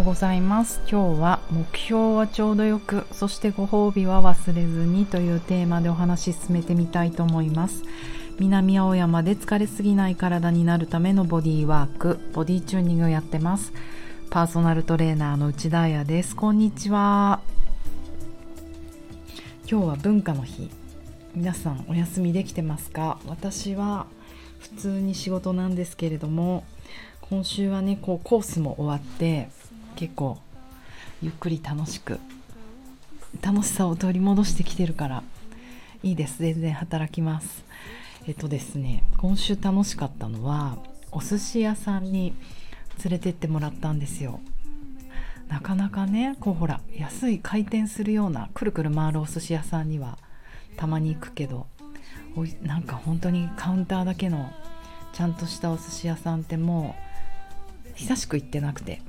うございます。今日は目標はちょうどよくそしてご褒美は忘れずにというテーマでお話し進めてみたいと思います。南青山で疲れすぎない体になるためのボディワークボディチューニングをやってます。パーソナルトレーナーの内田彩です。こんにちは。今日は文化の日。皆さんお休みできてますか？私は普通に仕事なんですけれども今週はねこうコースも終わって結構ゆっくり楽しく楽しさを取り戻してきてるからいいです。全然働きます。えっとですね今週楽しかったのはお寿司屋さんに連れてってもらったんですよ。なかなかねこうほら安い回転するようなくるくる回るお寿司屋さんにはたまに行くけどおいなんか本当にカウンターだけのちゃんとしたお寿司屋さんってもう久しく行ってなくて。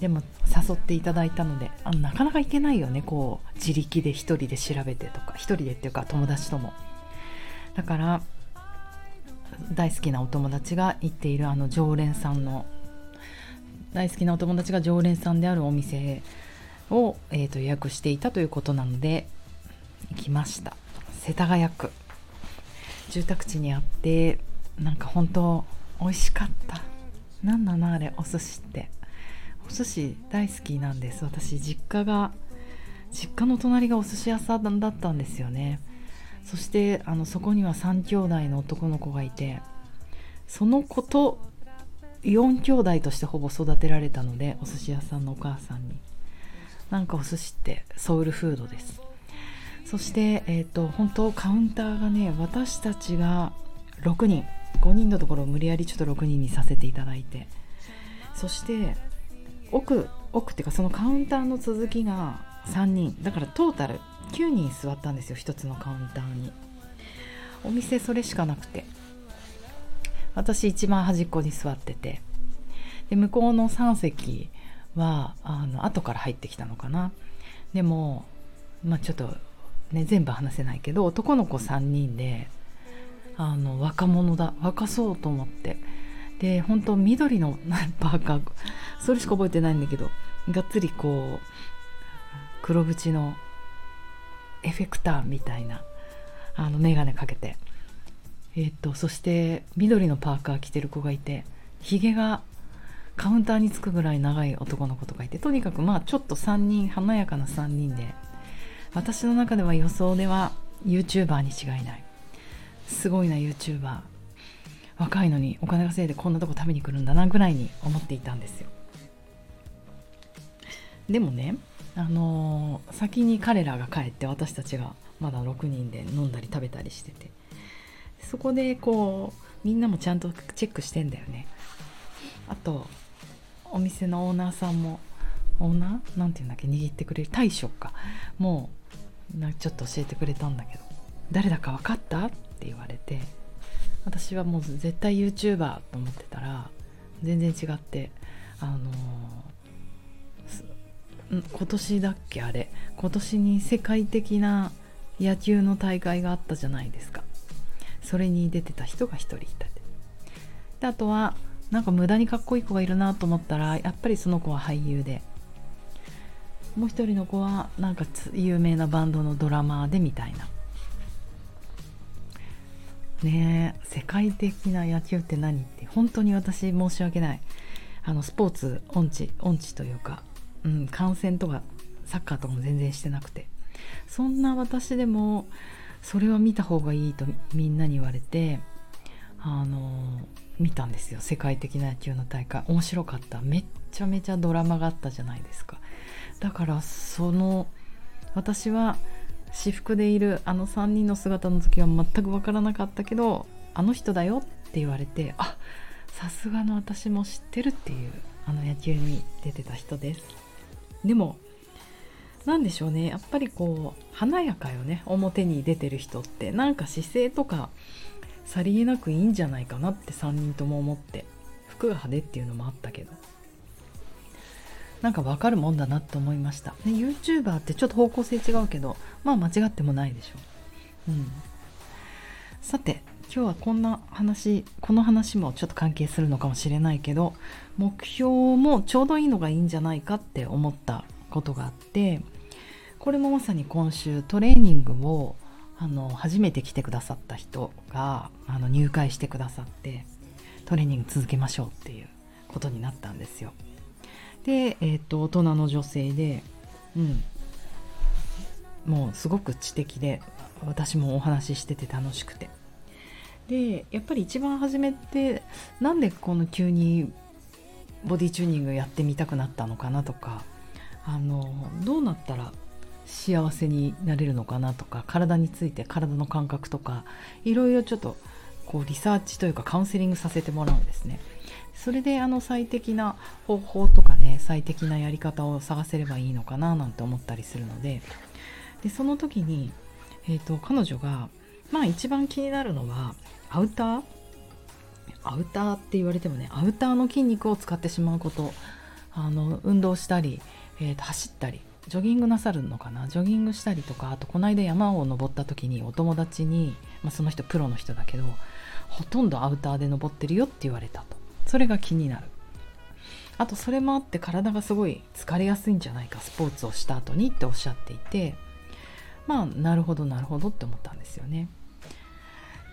でも誘っていただいたのであのなかなか行けないよね。こう自力で1人で調べてとか1人でっていうか友達とも。だから大好きなお友達が行っているあの常連さんの大好きなお友達が常連さんであるお店を、えーと予約していたということなので行きました。世田谷区。住宅地にあってなんか本当美味しかった。何なのあれお寿司って。お寿司大好きなんです。私実家が実家の隣がお寿司屋さんだったんですよね。そしてあのそこには3兄弟の男の子がいてその子と4兄弟としてほぼ育てられたのでお寿司屋さんのお母さんに。なんかお寿司ってソウルフードです。そして、えーと、本当カウンターがね私たちが6人。5人のところを無理やりちょっと6人にさせていただいて。そして奥奥っていうかそのカウンターの続きが3人。だからトータル9人座ったんですよ1つのカウンターに。お店それしかなくて。私一番端っこに座ってて。で向こうの3席はあの後から入ってきたのかな。でもまあちょっとね全部話せないけど男の子3人であの若者だ。若そうと思って。で本当緑のパーカーそれしか覚えてないんだけどがっつりこう黒縁のエフェクターみたいなあの眼鏡かけて。えー、っとそして緑のパーカー着てる子がいてひげがカウンターにつくぐらい長い男の子とかいてとにかくまあちょっと3人華やかな3人で私の中では予想では YouTuber に違いない。すごいな YouTuber 若いのにお金稼いでこんなとこ食べに来るんだなぐらいに思っていたんですよ。でもねあのー、先に彼らが帰って私たちがまだ6人で飲んだり食べたりしてて。そこでこうみんなもちゃんとチェックしてんだよね。あとお店のオーナーさんもオーナー？なんていうんだっけ？握ってくれる大将か。もうちょっと教えてくれたんだけど。誰だか分かった？って言われて。私はもう絶対 YouTuber と思ってたら全然違ってあのー、今年だっけあれ今年に世界的な野球の大会があったじゃないですか。それに出てた人が1人いたであとはなんか無駄にかっこいい子がいるなと思ったらやっぱりその子は俳優で。もう一人の子はなんか有名なバンドのドラマーでみたいな。ね世界的な野球って何って本当に私申し訳ない。あのスポーツ音痴音痴というか、うん、観戦とかサッカーとかも全然してなくて。そんな私でもそれは見た方がいいとみんなに言われてあの見たんですよ。世界的な野球の大会。面白かった。めっちゃめちゃドラマがあったじゃないですか。だからその私は私服でいるあの3人の姿の時は全く分からなかったけどあの人だよって言われてあさすがの私も知ってるっていうあの野球に出てた人です。でも何でしょうね。やっぱりこう華やかよね。表に出てる人って。なんか姿勢とかさりげなくいいんじゃないかなって3人とも思って服が派手っていうのもあったけど。なんかわかるもんだなって思いました、ね、YouTuber ってちょっと方向性違うけどまあ間違ってもないでしょ。う、うん、さて今日はこんな話この話もちょっと関係するのかもしれないけど目標もちょうどいいのがいいんじゃないかって思ったことがあってこれもまさに今週トレーニングをあの初めて来てくださった人があの入会してくださってトレーニング続けましょうっていうことになったんですよ。で、えーと、大人の女性で、うん、もうすごく知的で私もお話ししてて楽しくてでやっぱり一番初めってなんでこの急にボディチューニングやってみたくなったのかなとかあのどうなったら幸せになれるのかなとか体について体の感覚とかいろいろちょっとこうリサーチというかカウンセリングさせてもらうんですね。それであの最適な方法とかね最適なやり方を探せればいいのかななんて思ったりするのででその時に、えーと、彼女がまあ一番気になるのはアウター？アウターって言われてもねアウターの筋肉を使ってしまうこと。あの運動したり、えーと走ったりジョギングなさるのかな？ジョギングしたりとかあとこの間山を登った時にお友達に、まあ、その人プロの人だけどほとんどアウターで登ってるよって言われたと。それが気になる。あとそれもあって体がすごい疲れやすいんじゃないか。スポーツをした後にっておっしゃっていて。まあなるほどなるほどって思ったんですよね。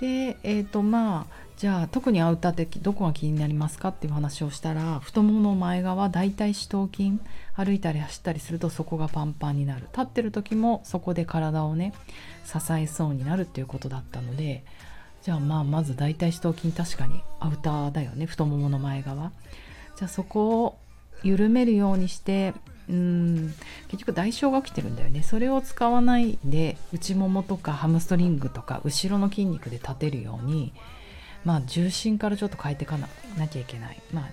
でえっ、ー、とまあじゃあ特にアウターってどこが気になりますかっていう話をしたら太ももの前側大腿四頭筋歩いたり走ったりするとそこがパンパンになる。立ってる時もそこで体をね支えそうになるっていうことだったのでじゃあまあまず大腿四頭筋確かにアウターだよね太ももの前側。じゃあそこを緩めるようにしてうん結局代償が起きてるんだよね。それを使わないで内ももとかハムストリングとか後ろの筋肉で立てるようにまあ重心からちょっと変えていかなきゃいけない。まあ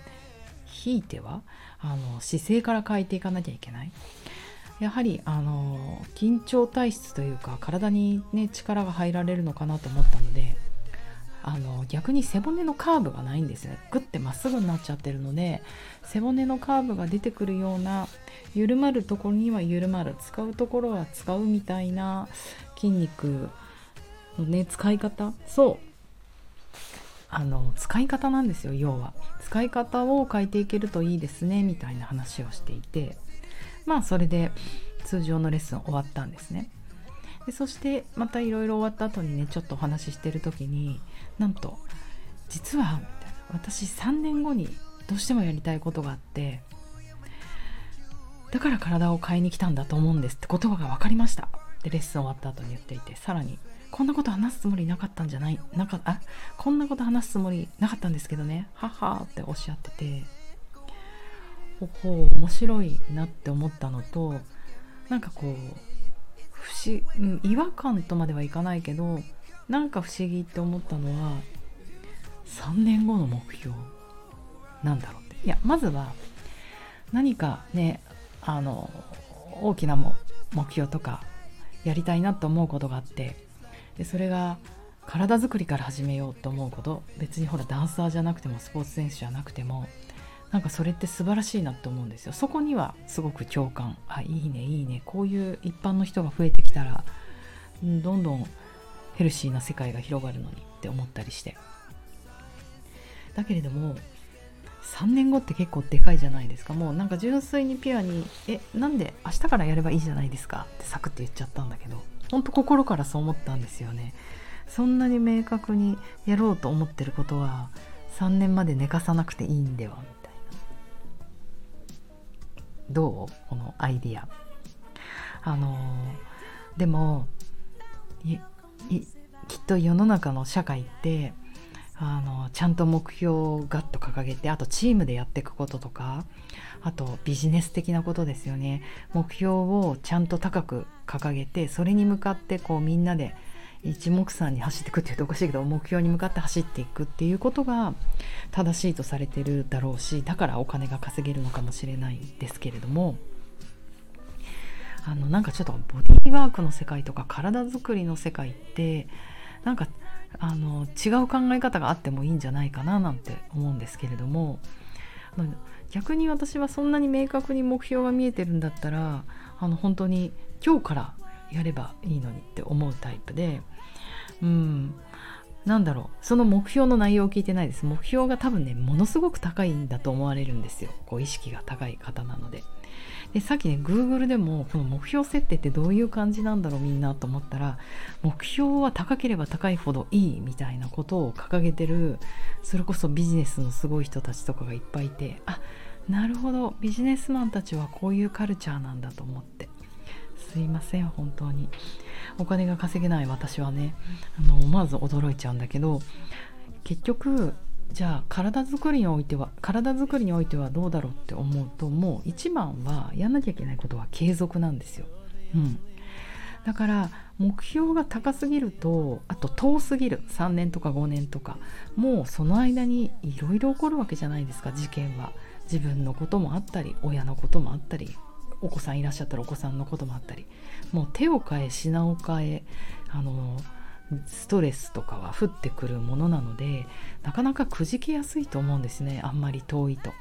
ひいてはあの姿勢から変えていかなきゃいけない。やはりあの緊張体質というか体にね力が入られるのかなと思ったのであの逆に背骨のカーブがないんですね。グッてまっすぐになっちゃってるので背骨のカーブが出てくるような緩まるところには緩まる。使うところは使うみたいな筋肉のね使い方。そう。あの使い方なんですよ要は。使い方を変えていけるといいですねみたいな話をしていて。まあそれで通常のレッスン終わったんですね。でそしてまたいろいろ終わった後にねちょっとお話ししてる時になんと実はみたいな。私3年後にどうしてもやりたいことがあってだから体を変えに来たんだと思うんですって言葉が分かりました。でレッスン終わった後に言っていてさらにこんなこと話すつもりなかったんじゃないなかあこんなこと話すつもりなかったんですけどねははっておっしゃっててほほ面白いなって思ったのとなんかこう不思、うん、違和感とまではいかないけどなんか不思議って思ったのは3年後の目標なんだろうって。いやまずは何かねあの大きな目標とかやりたいなと思うことがあってでそれが体づくりから始めようと思うこと。別にほらダンサーじゃなくてもスポーツ選手じゃなくてもなんかそれって素晴らしいなって思うんですよ。そこにはすごく共感。あいいねいいね。こういう一般の人が増えてきたらどんどんヘルシーな世界が広がるのにって思ったりして。だけれども3年後って結構でかいじゃないですか。もうなんか純粋にピュアに「えなんで明日からやればいいじゃないですか」ってサクッて言っちゃったんだけどほんと心からそう思ったんですよね。そんなに明確にやろうと思ってることは3年まで寝かさなくていいんでは。みどう？このアイディア。あのー、でもきっと世の中の社会ってあのちゃんと目標をガッと掲げてあとチームでやっていくこととかあとビジネス的なことですよね。目標をちゃんと高く掲げてそれに向かってこうみんなで一目散に走っていくっていうとおかしいけど目標に向かって走っていくっていうことが正しいとされてるだろうしだからお金が稼げるのかもしれないですけれどもあのなんかちょっとボディーワークの世界とか体づくりの世界ってなんかあの違う考え方があってもいいんじゃないかななんて思うんですけれども逆に私はそんなに明確に目標が見えてるんだったらあの本当に今日からやればいいのにって思うタイプでうん。なんだろう。その目標の内容を聞いてないです。目標が多分ねものすごく高いんだと思われるんですよ。こう意識が高い方なので。でさっきね Google でもこの目標設定ってどういう感じなんだろうみんなと思ったら目標は高ければ高いほどいいみたいなことを掲げてるそれこそビジネスのすごい人たちとかがいっぱいいてあなるほど。ビジネスマンたちはこういうカルチャーなんだと思って。すいません本当に。お金が稼げない私はね。あの思わず驚いちゃうんだけど結局じゃあ体作りにおいては体作りにおいてはどうだろうって思うともう一番はやんなきゃいけないことは継続なんですよ。うん、だから目標が高すぎるとあと遠すぎる。3年とか5年とか。もうその間にいろいろ起こるわけじゃないですか事件は。自分のこともあったり親のこともあったり。お子さんいらっしゃったらお子さんのこともあったりもう手を変え品を変えあのストレスとかは降ってくるものなのでなかなかくじけやすいと思うんですねあんまり遠いと。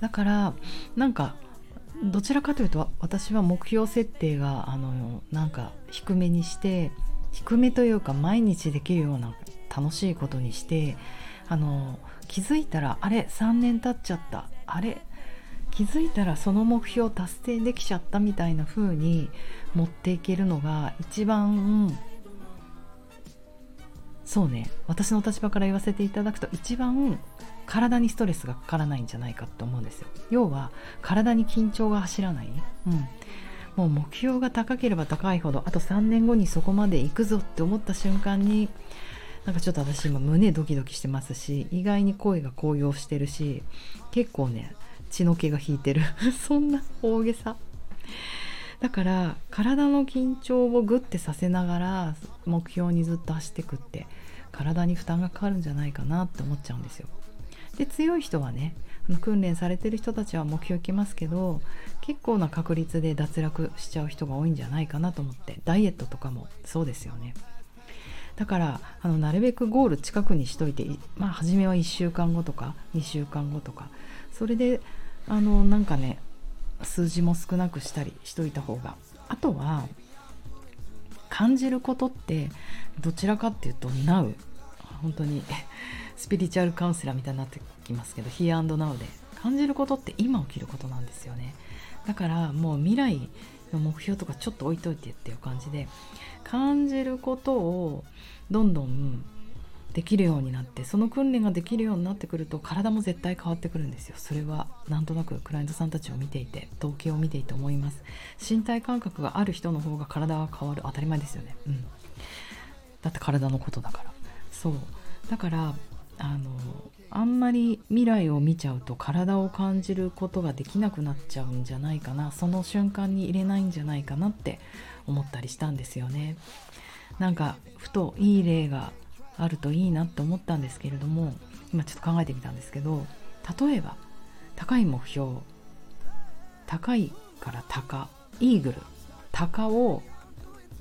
だからなんかどちらかというと私は目標設定があのなんか低めにして低めというか毎日できるような楽しいことにしてあの気づいたらあれ3年経っちゃったあれ気づいたらその目標達成できちゃったみたいな風に持っていけるのが一番そうね私の立場から言わせていただくと一番体にストレスがかからないんじゃないかと思うんですよ。要は体に緊張が走らない、うん、もう目標が高ければ高いほどあと3年後にそこまで行くぞって思った瞬間になんかちょっと私今胸ドキドキしてますし意外に声が高揚してるし結構ね血の気が引いてる。そんな大げさ。だから体の緊張をグッてさせながら目標にずっと走ってくって体に負担がかかるんじゃないかなって思っちゃうんですよ。で強い人はね訓練されてる人たちは目標いきますけど結構な確率で脱落しちゃう人が多いんじゃないかなと思ってダイエットとかもそうですよね。だからあのなるべくゴール近くにしといてまあ初めは1週間後とか2週間後とかそれであのなんかね数字も少なくしたりしといた方が。あとは感じることってどちらかっていうと Now 本当に スピリチュアルカウンセラーみたいになってきますけど Here and Now で。感じることって今起きることなんですよね。だからもう未来の目標とかちょっと置いといてっていう感じで感じることをどんどんできるようになってその訓練ができるようになってくると体も絶対変わってくるんですよ。それはなんとなくクライアントさんたちを見ていて統計を見ていて思います。身体感覚がある人の方が体が変わる。当たり前ですよね。うん。だって体のことだから。そう。だからあのあんまり未来を見ちゃうと体を感じることができなくなっちゃうんじゃないかな。その瞬間に入れないんじゃないかなって思ったりしたんですよね。なんかふといい例があるといいなって思ったんですけれども今ちょっと考えてみたんですけど例えば高い目標高いから鷹イーグル鷹を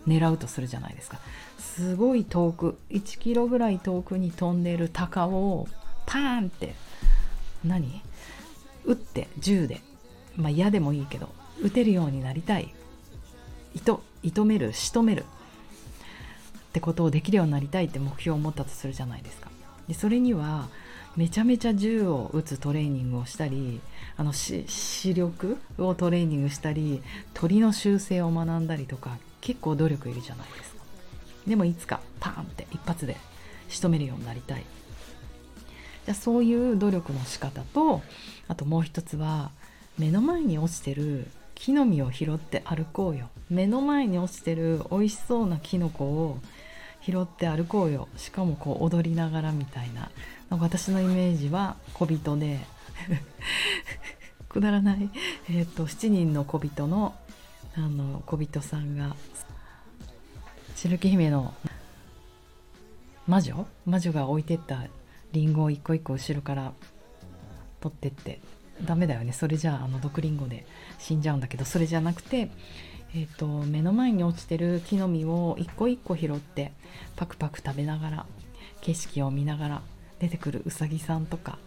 狙うとするじゃないですか。すごい遠く1キロぐらい遠くに飛んでる鷹をパーンって何？撃って銃で。まあ嫌でもいいけど撃てるようになりたい。射止める仕留める。ってことをできるようになりたいって目標を持ったとするじゃないですか。でそれにはめちゃめちゃ銃を撃つトレーニングをしたりあの視力をトレーニングしたり鳥の習性を学んだりとか結構努力いるじゃないですかでもいつかパーンって一発で仕留めるようになりたいじゃそういう努力の仕方とあともう一つは目の前に落ちてる木の実を拾って歩こうよ。目の前に落ちてる美味しそうなキノコを拾って歩こうよ。しかもこう踊りながらみたいな。なんか私のイメージは小人で。くだらない、えーと、7人の小人のあの小人さんが白木姫の魔女？魔女が置いてったリンゴを一個一個後ろから取ってって。ダメだよね。それじゃああの毒リンゴで死んじゃうんだけど。それじゃなくてえーと、目の前に落ちてる木の実を一個一個拾ってパクパク食べながら景色を見ながら出てくるうさぎさんとか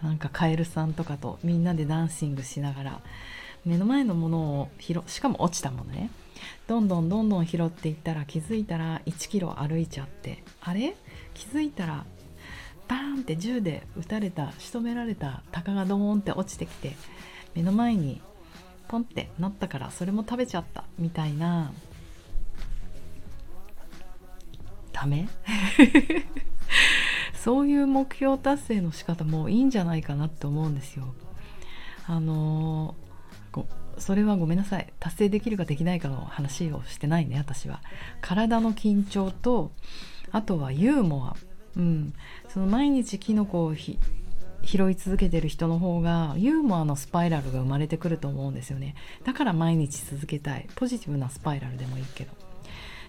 なんかカエルさんとかとみんなでダンシングしながら目の前のものを拾しかも落ちたものね。どんどんどんどん拾っていったら気づいたら1キロ歩いちゃってあれ？気づいたらバーンって銃で撃たれた仕留められた鷹がドーンって落ちてきて目の前にポンってなったからそれも食べちゃったみたいなダメ？そういう目標達成の仕方もいいんじゃないかなって思うんですよ。あのー、それはごめんなさい達成できるかできないかの話をしてないね私は。体の緊張とあとはユーモア、うん、その毎日キノコを拾い続けてる人の方がユーモアのスパイラルが生まれてくると思うんですよね。だから毎日続けたい。ポジティブなスパイラルでもいいけど。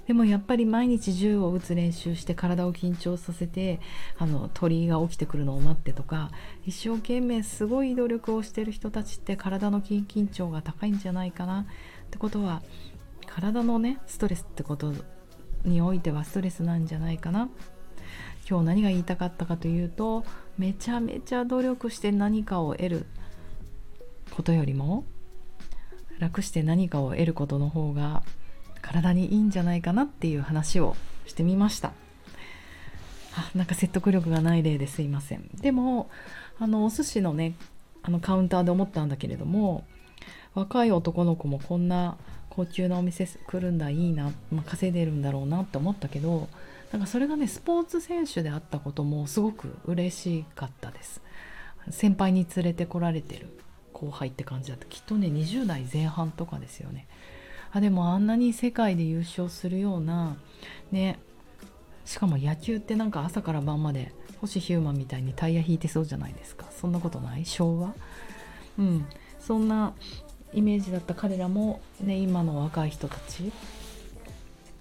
でもやっぱり毎日銃を撃つ練習して体を緊張させてあの鳥が起きてくるのを待ってとか一生懸命すごい努力をしてる人たちって体の緊緊張が高いんじゃないかな。ってことは体のねストレスってことにおいてはストレスなんじゃないかな。今日何が言いたかったかというとめちゃめちゃ努力して何かを得ることよりも楽して何かを得ることの方が体にいいんじゃないかなっていう話をしてみました。あなんか説得力がない例ですいません。でもあのお寿司のねあのカウンターで思ったんだけれども若い男の子もこんな高級なお店来るんだいいな、まあ、稼いでるんだろうなって思ったけどなんかそれがねスポーツ選手であったこともすごく嬉しかったです。先輩に連れてこられてる後輩って感じだった。きっとね20代前半とかですよね。あでもあんなに世界で優勝するようなねしかも野球ってなんか朝から晩まで星ヒューマンみたいにタイヤ引いてそうじゃないですか。そんなことない？昭和？うん。そんなイメージだった彼らもね今の若い人たち。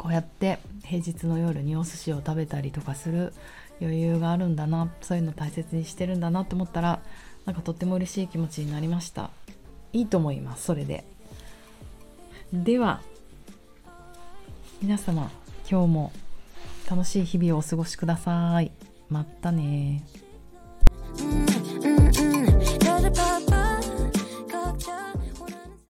こうやって平日の夜にお寿司を食べたりとかする余裕があるんだなそういうの大切にしてるんだなと思ったらなんかとっても嬉しい気持ちになりました。いいと思いますそれで。では皆様今日も楽しい日々をお過ごしください。またね